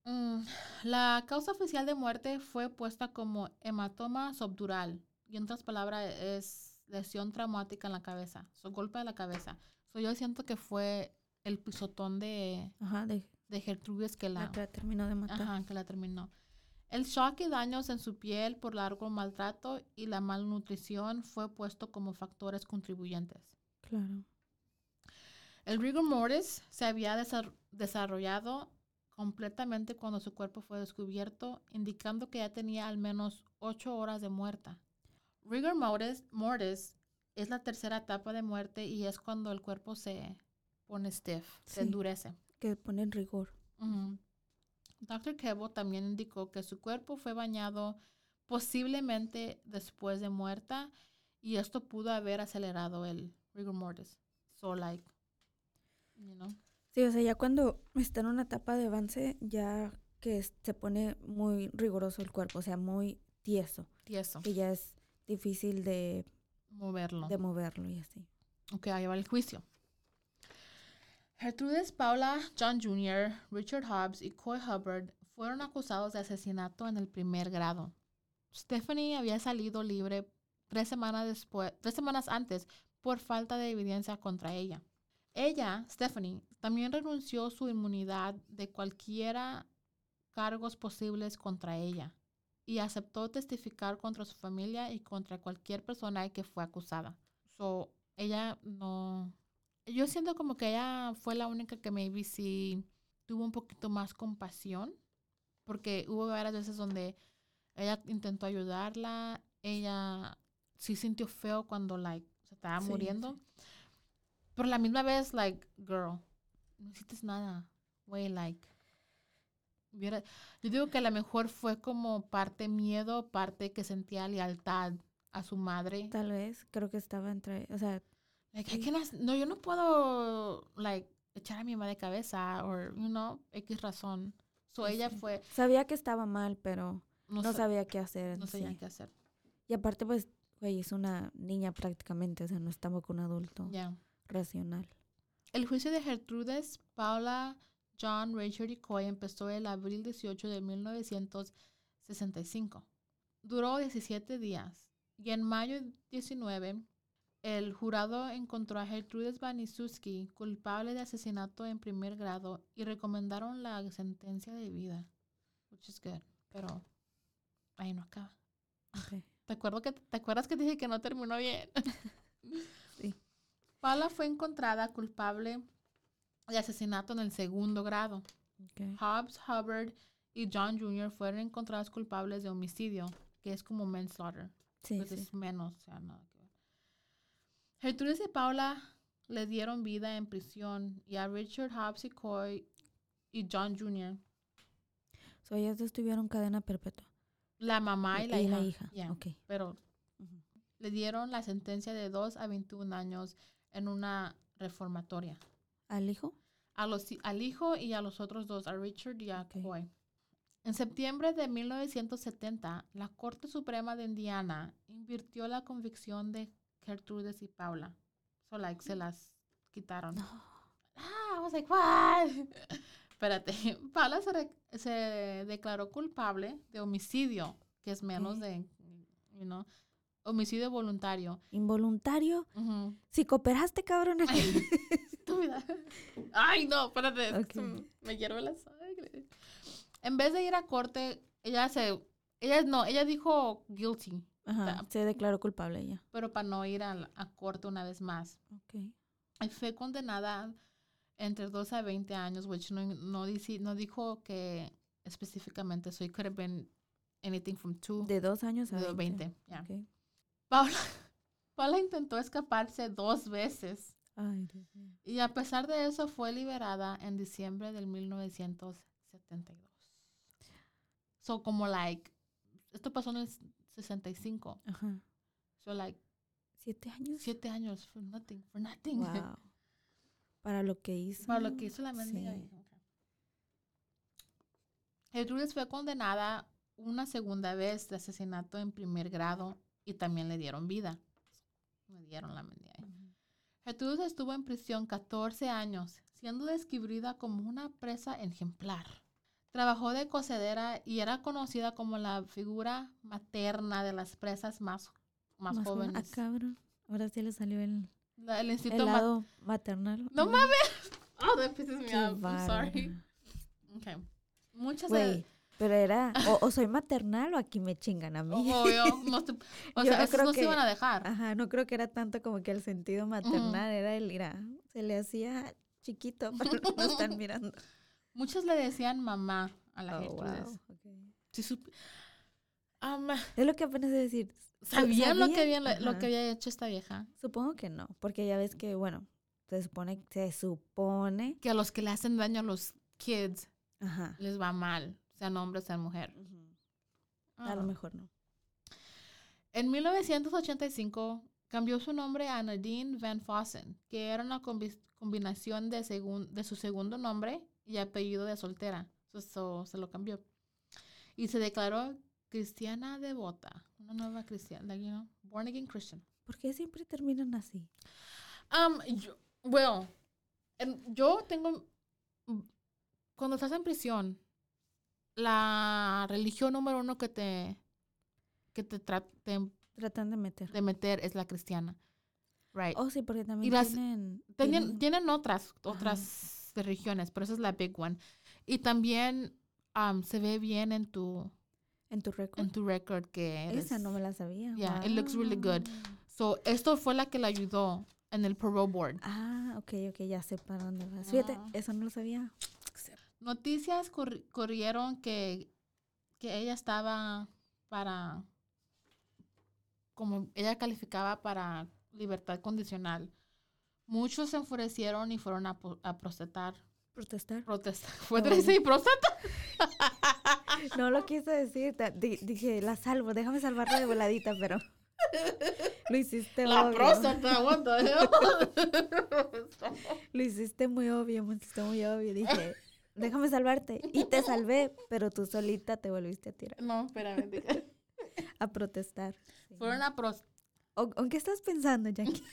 Mm, la causa oficial de muerte fue puesta como hematoma subdural y en otras palabras es lesión traumática en la cabeza, so, golpe a la cabeza. So, yo siento que fue el pisotón de, Ajá, de de Gertrudes que la la, que la terminó de matar. Ajá, que la terminó. El shock y daños en su piel por largo maltrato y la malnutrición fue puesto como factores contribuyentes. Claro. El rigor mortis se había desar- desarrollado completamente cuando su cuerpo fue descubierto, indicando que ya tenía al menos ocho horas de muerta. Rigor mortis, mortis es la tercera etapa de muerte y es cuando el cuerpo se pone stiff, se endurece. Que ponen rigor. Ujú. Dr. Keble también indicó que su cuerpo fue bañado posiblemente después de muerta y esto pudo haber acelerado el rigor mortis. So like, you know. Sí, o sea, ya cuando está en una etapa de avance, ya que se pone muy riguroso el cuerpo, o sea, muy tieso, tieso, que ya es difícil de, moverlo. de moverlo y así. Ok, ahí va el juicio. Gertrudes Paula, John Jr., Richard Hobbs y Coy Hubbard fueron acusados de asesinato en el primer grado. Stephanie había salido libre tres semanas, después, antes por falta de evidencia contra ella. Ella, Stephanie, también renunció su inmunidad de cualquiera cargos posibles contra ella y aceptó testificar contra su familia y contra cualquier persona que fue acusada. So, ella no... Yo siento como que ella fue la única que maybe sí tuvo un poquito más compasión, porque hubo varias veces donde ella intentó ayudarla, ella sí sintió feo cuando, like, se estaba Sí, muriendo. Pero la misma vez, like, girl, no hiciste nada. Güey, like. yo digo que a lo mejor fue como parte miedo, parte que sentía lealtad a su madre. Tal vez, creo que estaba entre, o sea, Like, I Sí. cannot- no, yo no puedo, like, echar a mi mamá de cabeza, o, you know, X razón. So Sí, ella fue, sabía que estaba mal, pero no, no, sa- sabía qué hacer. no sabía sí. qué hacer. Y aparte, pues, güey, es una niña prácticamente, o sea, no estaba con un adulto racional. El juicio de Gertrudes, Paula, John, Richard y Coy empezó el abril 18 de 1965. Duró 17 días y en mayo 19 el jurado encontró a Gertrudes Banisuski culpable de asesinato en primer grado y recomendaron la sentencia de vida, which is good, pero ahí no acaba. Ok. ¿Te, acuerdo que, ¿Te acuerdas que te dije que no terminó bien? [LAUGHS] Sí. Paula fue encontrada culpable de asesinato en el segundo grado. ok. Hobbs, Hubbard y John Jr. fueron encontrados culpables de homicidio, que es como manslaughter. Sí, pues sí. es menos, o sea, nada ver. Gertrudis y Paula le dieron vida en prisión y a Richard Hobbs y Coy y John Jr. So, ellas dos tuvieron cadena perpetua. La mamá y la hija. hija. yeah, Ok. Pero le dieron la sentencia de 2 a 21 años en una reformatoria. ¿Al hijo? a los, al hijo y a los otros dos, a Richard y a Ok. Coy. En septiembre de 1970, la Corte Suprema de Indiana invirtió la convicción de Gertrudes y Paula. So, like, se las quitaron. Ah, I was like, what? Espérate. Paula se, re- se declaró culpable de homicidio, que es menos de, you know, homicidio voluntario. ¿Involuntario? Si cooperaste, cabrón. [LAUGHS] Estúpida. Ay, no, espérate. Me hierve la sangre. En vez de ir a corte, ella se. Ella no, ella dijo guilty, Ajá, se declaró culpable ella. pero para no ir a, a corte una vez más. Ok. Fue condenada entre 12 a 20 años, which no, no, dici- no dijo que específicamente, so it could have been anything from 2 De dos años a to 20. 20. yeah. Ok. Paula, [LAUGHS] Paula intentó escaparse dos veces. Ay, Dios mío. Y a pesar de eso fue liberada en diciembre del 1972. So como like esto pasó en el 65. Ajá. So like ¿Siete años? siete años for nothing, for nothing. Wow. Para lo que hizo. Para lo que hizo la mendiga. Sí. fue condenada una segunda vez de asesinato en primer grado y también le dieron vida. Le dieron la mendiga. Gertrudis estuvo en prisión 14 años, siendo describida como una presa ejemplar. Trabajó de cocedera y era conocida como la figura materna de las presas más, más. Ah, jóvenes. cabrón. Ahora sí le salió el, La- el el ma- lado maternal. No mames. [LAUGHS] Oh, that pisses me Qué off. I'm sorry. Okay. Muchas de... pero era, o, o soy [LAUGHS] maternal o aquí me chingan a mí. Obvio, [LAUGHS] no te- o sea, no esos creo no se que- iban a dejar. Ajá, no creo que era tanto como que el sentido maternal era el ira. Se le hacía chiquito, pero no están mirando. Muchos le decían mamá a la Oh, wow, sup- Es lo que apenas de decir. ¿Sabían lo que, habían, lo que había hecho esta vieja? Supongo que no, porque ya ves que, bueno, se supone, se supone, Que a los que le hacen daño a los kids ajá. les va mal, sean hombre, sean mujer. A lo Ah. mejor no. En 1985 cambió su nombre a Nadine Van Fossen, que era una combi- combinación de, de su segundo nombre y apellido de soltera. So- so, se lo cambió. Y se declaró cristiana devota, una nueva cristiana, like, you know, born again Christian. ¿Por qué siempre terminan así? Um, yo, bueno, en- yo tengo, cuando estás en prisión, la religión número uno que te, que te trate Tratan de meter. de meter es la cristiana. Right. Oh, sí, porque también las- tienen... Tienen, tienen- tienen otras, Ajá. Otras religiones, pero esa es la big one. Y también um, se ve bien en tu, en tu récord. en tu record que eres. Esa no me la sabía. Yeah, it looks really good. So, esto fue la que le ayudó en el parole board. Ah, ok, ok, ya sé para dónde vas. Fíjate, Ah. eso no lo sabía. Noticias corri- corrieron que, que ella estaba para, como ella calificaba para libertad condicional. Muchos se enfurecieron y fueron a, a protestar. Protestar. Protestar. [LAUGHS] ¿Fue Oh. decir protesta? No lo quise decir. dije, la salvo, déjame salvarla de voladita, pero [LAUGHS] lo hiciste La obvio. próstata, the hell? [LAUGHS] Lo hiciste muy obvio, me hiciste muy obvio. Dije, déjame salvarte. Y te salvé, pero tú solita te volviste a tirar, no, espérame. diga. a protestar. Fueron a pros- ¿O- ¿En qué estás pensando, Jackie?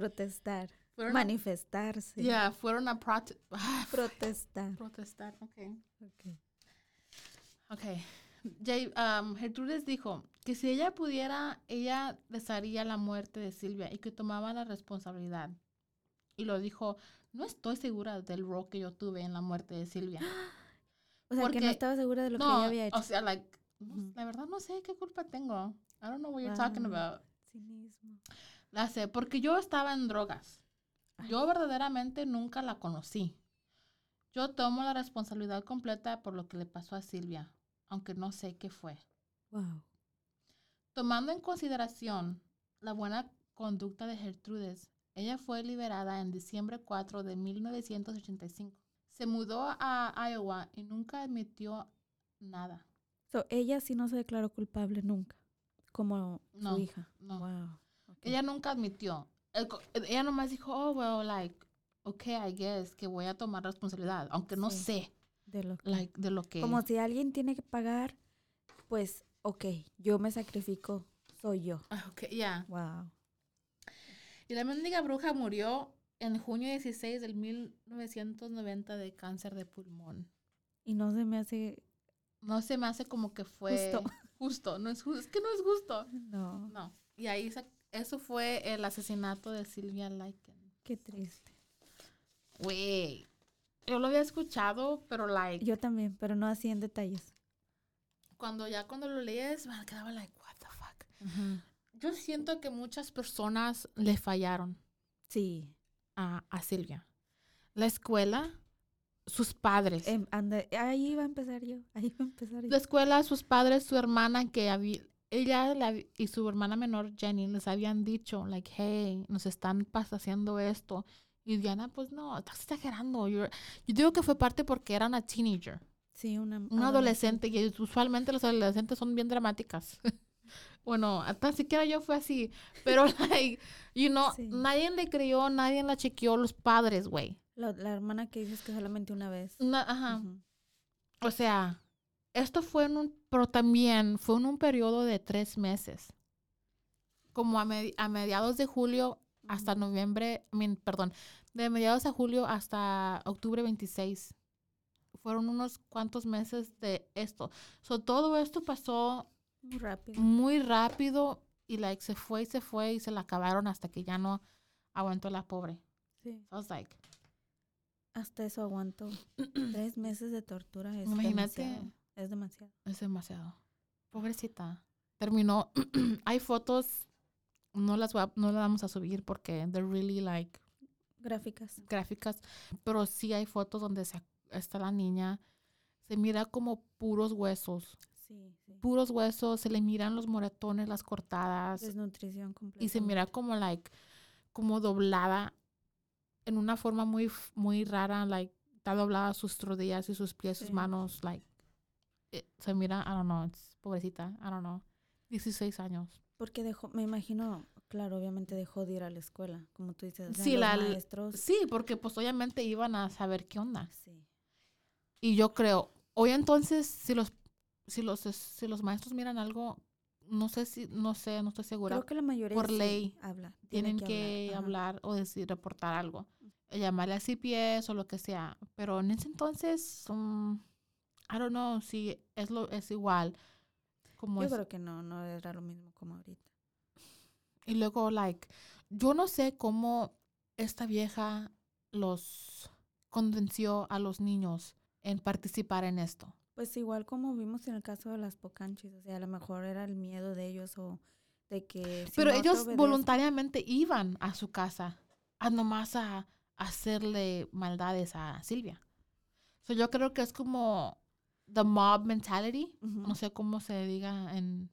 Protestar. fueron Manifestarse. Yeah, fueron a prote- ah, [SIGHS] Protestar. protestar. Okay. Ok. Okay. Jay, um, Gertrudes dijo que si ella pudiera, ella desearía la muerte de Silvia y que tomaba la responsabilidad. Y lo dijo, no estoy segura del rol que yo tuve en la muerte de Silvia. [GASPS] O sea, que Porque- no estaba segura de lo que no, ella había hecho. o sea, like, no- Ujú. la verdad no sé qué culpa tengo. I don't know what you're talking Wow. about. Cinismo. La sé, porque yo estaba en drogas. Yo verdaderamente nunca la conocí. Yo tomo la responsabilidad completa por lo que le pasó a Silvia, aunque no sé qué fue. Wow. Tomando en consideración la buena conducta de Gertrudes, ella fue liberada en diciembre 4 de 1985. Se mudó a Iowa y nunca admitió nada. So, ella sí no se declaró culpable nunca, como No, su hija. no. Wow. Ella nunca admitió. Ella nomás dijo, oh, well, like, okay, I guess que voy a tomar responsabilidad, aunque no Sí. sé, de lo que- like, de lo que... Como si alguien tiene que pagar, pues, ok, yo me sacrifico, soy yo. Ah, ok, ya. Wow. Y la mendiga bruja murió en junio 16 del 1990 de cáncer de pulmón. Y no se me hace, No se me hace como que fue Justo. justo. No es justo. Es que no es justo. [LAUGHS] no, No. Y ahí sa- eso fue el asesinato de Silvia Lycan. qué triste. Güey. Yo lo había escuchado, pero like Yo también, pero no así en detalles. cuando ya cuando lo lees, me quedaba like, what the fuck. Yo siento que muchas personas le fallaron Sí, a, a Silvia. La escuela, sus padres. anda- ahí iba a empezar yo, ahí iba a empezar yo. la escuela, sus padres, su hermana que había, ella la- y su hermana menor Jenny les habían dicho, like, hey, nos están haciendo esto. Y Diana, pues no, estás exagerando. You're- Yo digo que fue parte porque era una teenager, Sí, una, una adolescente, y usualmente los adolescentes son bien dramáticas. [LAUGHS] bueno, hasta siquiera yo fue así, pero, [LAUGHS] like, you know, Sí. nadie le creyó, nadie la chequeó, los padres, güey. La, la hermana que dices que solamente una vez. Na- Ajá. Ujú. O sea, esto fue en un, pero también fue en un periodo de tres meses. Como a, medi- a mediados de julio hasta noviembre, mean, perdón, de mediados de julio hasta octubre 26. Fueron unos cuantos meses de esto. So, todo esto pasó Muy rápido. muy rápido y like se fue y se fue y se la acabaron hasta que ya no aguantó la pobre. Sí. So I was like, Hasta eso aguanto. [CLEARS THROAT] Tres meses de tortura es Imagínate. demasiado. Es demasiado. Es demasiado. Pobrecita. Terminó. [CLEARS THROAT] Hay fotos. No las, voy a- no las vamos a subir porque they're really like Gráficas. gráficas. Pero sí hay fotos donde se, está la niña. Se mira como puros huesos. Sí, sí. Puros huesos. Se le miran los moretones, las cortadas. Desnutrición completa. Y se mira como like, como doblada en una forma muy, muy rara. Like, está doblada sus rodillas y sus pies, sus Sí. manos. Like, eh, se mira, I don't know, it's pobrecita, I don't know. 16 años. Porque dejó, me imagino, claro, obviamente dejó de ir a la escuela, como tú dices. Sí, los la- maestros. Sí, porque pues obviamente iban a saber qué onda. Sí. Y yo creo, hoy entonces, si los, si los, si los maestros miran algo, no sé si, no sé, no estoy segura. Creo que la mayoría por sí ley habla. tiene tienen que ajá. hablar, o decir, reportar algo. Llamarle a CPS o lo que sea. Pero en ese entonces, um, I don't know si es, lo, es igual. Como Yo es. creo que no, no era lo mismo como ahorita. Y luego, like, yo no sé cómo esta vieja los convenció a los niños en participar en esto. Pues igual como vimos en el caso de las pocanchis, o sea, a lo mejor era el miedo de ellos o de que... si Pero no ellos voluntariamente iban a su casa a nomás a, hacerle maldades a Silvia. So yo creo que es como the mob mentality, Ujú. no sé cómo se diga en,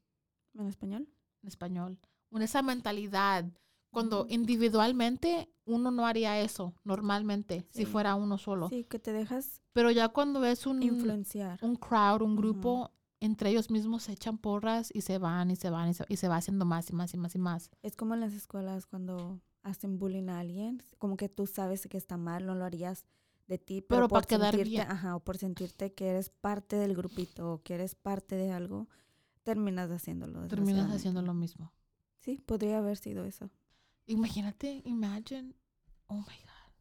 ¿En español? en español, esa mentalidad cuando individualmente uno no haría eso normalmente si Sí. fuera uno solo. Sí, que te dejas Pero ya cuando ves un, influenciar. un crowd, un grupo, entre ellos mismos se echan porras y se van y se van y se, y se va haciendo más y más y más y más. Es como en las escuelas cuando hacen bullying a alguien, como que tú sabes que está mal, no lo harías de ti, pero, Pero por quedar sentirte, bien. ajá, o por sentirte que eres parte del grupito o que eres parte de algo, terminas haciéndolo. Terminas haciendo lo mismo. Sí, podría haber sido eso. Imagínate, imagine, oh my God,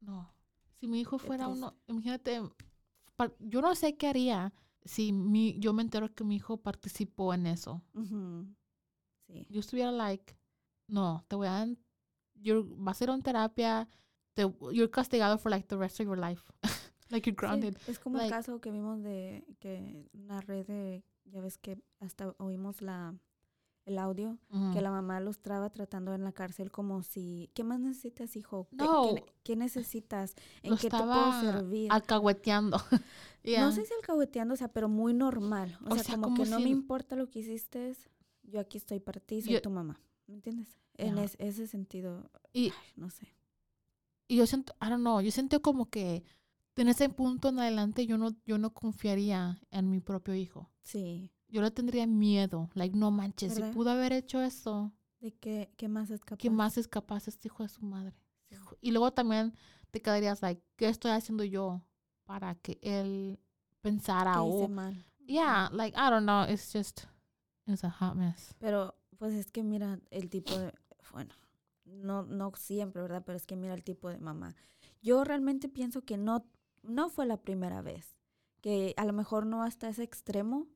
no. Si mi hijo fuera uno, imagínate, yo no sé qué haría si mi, yo me entero que mi hijo participó en eso. Ujú. Sí. Yo estuviera like, no, te voy a, you're- vas a ir a una terapia, te, you're castigado for like the rest of your life. [LAUGHS] like you're Sí, grounded. es como like- el caso que vimos de que una red de, ya ves que hasta oímos la el audio, Ujú. que la mamá los traba tratando en la cárcel como si, ¿qué más necesitas, hijo? ¿Qué, No. qué qué necesitas? ¿En Lo qué te puedo servir? Alcahueteando. [LAUGHS] Yeah. No sé si alcahueteando, o sea, pero muy normal. O, O sea, sea, como, como que no si- me importa lo que hiciste, yo aquí estoy para ti, soy Yo- tu mamá. ¿Me entiendes? En Ya. es- ese sentido, Y- ay, no sé. Y yo siento, I don't know, yo siento como que en ese punto en adelante yo no, yo no confiaría en mi propio hijo. Sí. Yo le tendría miedo. Like, no manches, si ¿Verdad? pudo haber hecho eso, ¿De qué, qué más es capaz? ¿qué más es capaz este hijo de su madre? Sí. Y luego también te quedarías like, ¿qué estoy haciendo yo para que él pensara ¿Qué hice o mal? yeah, like I don't know, it's just it's a hot mess. Pero, pues es que mira el tipo de, bueno, no, no siempre, ¿verdad? Pero es que mira el tipo de mamá. Yo realmente pienso que no, no fue la primera vez. Que a lo mejor no hasta ese extremo,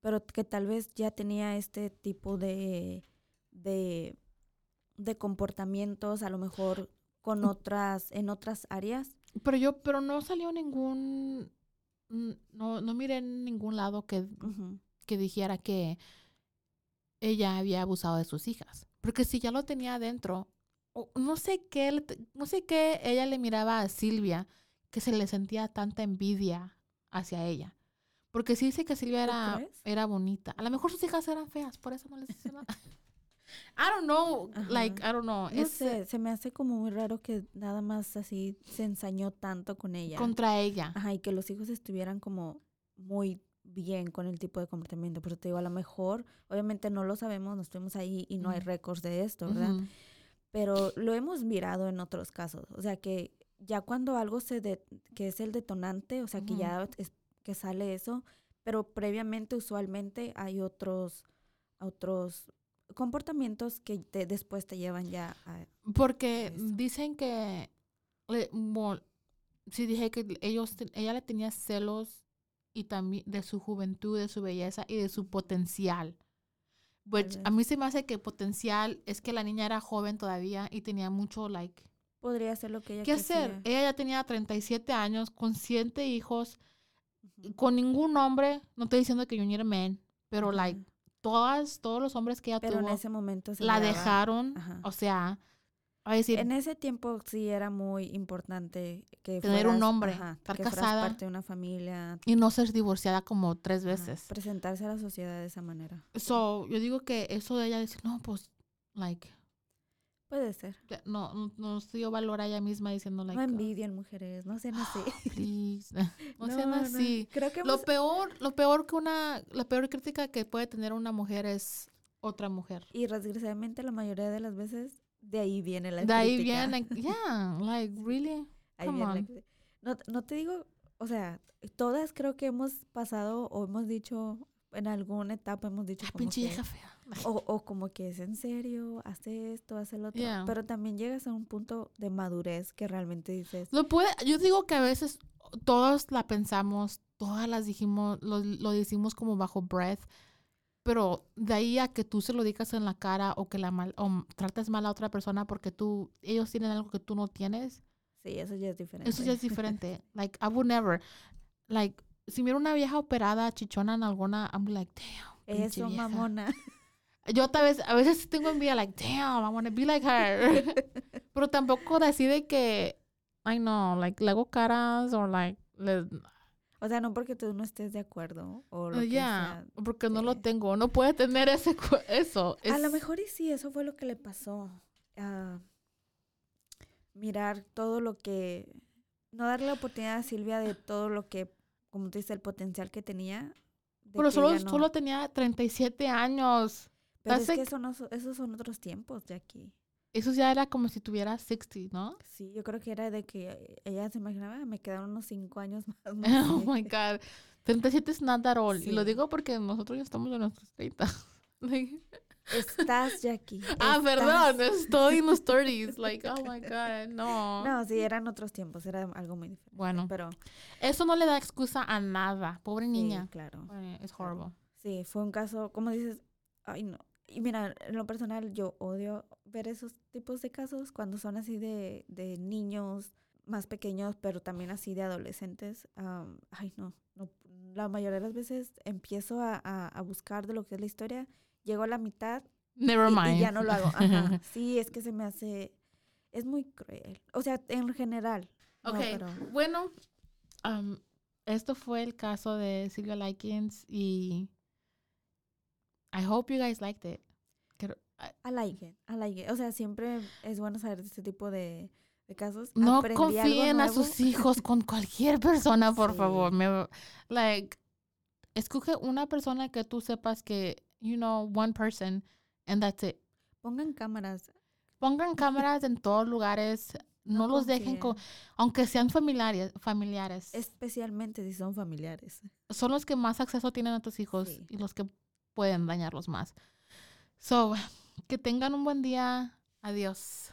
pero que tal vez ya tenía este tipo de, de, de comportamientos, a lo mejor con otras, en otras áreas. Pero yo, pero no salió ningún mm, no, no miré en ningún lado que que dijera que ella había abusado de sus hijas. Porque si ya lo tenía adentro, no sé qué, no sé qué ella le miraba a Silvia que se le sentía tanta envidia hacia ella. Porque sí dice que Silvia ¿Tú era, era bonita. A lo mejor sus hijas eran feas, por eso no les dice nada. [LAUGHS] I don't know, Ajá. like, I don't know. No es sé, se me hace como muy raro que nada más así se ensañó tanto con ella. contra ella. Ajá, y que los hijos estuvieran como muy bien con el tipo de comportamiento. Pero te digo, a lo mejor, obviamente no lo sabemos, no estuvimos ahí y no hay récords de esto, ¿verdad? Pero lo hemos mirado en otros casos. O sea, que ya cuando algo se de, que es el detonante, o sea, que ya es, que sale eso, pero previamente usualmente hay otros otros comportamientos que te- después te llevan ya a Porque Eso. dicen que, le- bueno, sí dije que ellos, ella le tenía celos y también de su juventud, de su belleza y de su potencial. Which a vez. mí se me hace que potencial es que la niña era joven todavía y tenía mucho, like, podría ser lo que ella ¿qué hacer? quisiera. Ella ya tenía 37 años, con siete hijos, Ujú. con ningún hombre, no estoy diciendo que era man, pero, Ajá. like, todas, todos los hombres que ella pero en tuvo, ese momento se la dejaron, Ajá. o sea, a decir, En ese tiempo sí era muy importante que Tener un ajá, estar que casada. parte de una familia, y no ser divorciada como tres ajá, veces. presentarse a la sociedad de esa manera. So, yo digo que eso de ella decir, no, pues, like, Puede ser. no, no, no se dio valor a ella misma diciendo, like, no "Ah, envidien mujeres, no sean así. [GASPS] please, [LAUGHS] no, sean así. Creo que Lo hemos- peor, lo peor que una, la peor crítica que puede tener una mujer es otra mujer. y desgraciadamente la mayoría de las veces de ahí viene la De ahí crítica. viene, [LAUGHS] yeah, like, really, Ahí come la on. cri- no, no te digo, o sea, todas creo que hemos pasado o hemos dicho en alguna etapa hemos dicho Ah, como pinche que, fea. o, o como que es en serio, hace esto, hace lo otro. Yeah. Pero también llegas a un punto de madurez que realmente dices, Lo puede, yo digo que a veces todas la pensamos, todas las dijimos, lo, lo decimos como bajo breath, pero de ahí a que tú se lo digas en la cara o que la mal, o trates mal a otra persona porque tú, ellos tienen algo que tú no tienes, sí, eso ya es diferente. eso ya es diferente. [LAUGHS] like, I would never, like, si miro una vieja operada, chichona en alguna, I'm like, damn. Eso, vieja". mamona. [LAUGHS] Yo tal vez, a veces tengo envidia, like, damn, I want to be like her. [LAUGHS] Pero tampoco así de que, I know, like, le hago caras o like, le, O sea, no porque tú no estés de acuerdo o lo Uh, que ya, sea. porque no lo tengo. No puede tener ese eso. A lo mejor y sí, eso fue lo que le pasó. a mirar todo lo que... No darle la oportunidad a Silvia de todo lo que, como tú dices, el potencial que tenía. Pero solo, no- solo tenía 37 años. Pero es que eso no so- esos son otros tiempos de aquí. Eso ya era como si tuviera 60, ¿no? Sí, yo creo que era de que ella se imaginaba, "Ah, me quedaron unos cinco años [LAUGHS] más. no [LAUGHS] Oh sé". my God. 37 es not at all. Y lo Sí. digo porque nosotros ya estamos en nuestros 30. [LAUGHS] Like- Estás, Jackie. ah, estás. perdón. Estoy en los 30s. Like, oh my God. No. No, sí, eran otros tiempos, era algo muy diferente. Bueno, Pero eso no le da excusa a nada. Pobre sí, niña. claro. Ay, Es claro. horrible. Sí, fue un caso, como dices, ay no. Y mira, en lo personal yo odio ver esos tipos de casos cuando son así de, de niños más pequeños, pero también así de adolescentes. am, ay no, no, la mayoría de las veces empiezo a, a- a buscar de lo que es la historia, llego a la mitad Never y, mind. y ya no lo hago. Ajá. [LAUGHS] Sí, es que se me hace, es muy cruel. O sea, en general. no, Ok, pero- bueno, um, esto fue el caso de Silvia Likens y I hope you guys liked it. Quiero- I- I like it, I like it. O sea, siempre es bueno saber de este tipo de, de casos. no Aprendí confíen a sus hijos con [LAUGHS] cualquier persona, por Sí. favor. Me, like, escoge una persona que tú sepas que, you know, one person, and that's it. Pongan cámaras. Pongan [LAUGHS] cámaras en todos lugares. No, los dejen con, aunque sean familiares, familiares. Especialmente si son familiares. son los que más acceso tienen a tus hijos Sí. y los que pueden dañarlos más. So, que tengan un buen día. Adiós.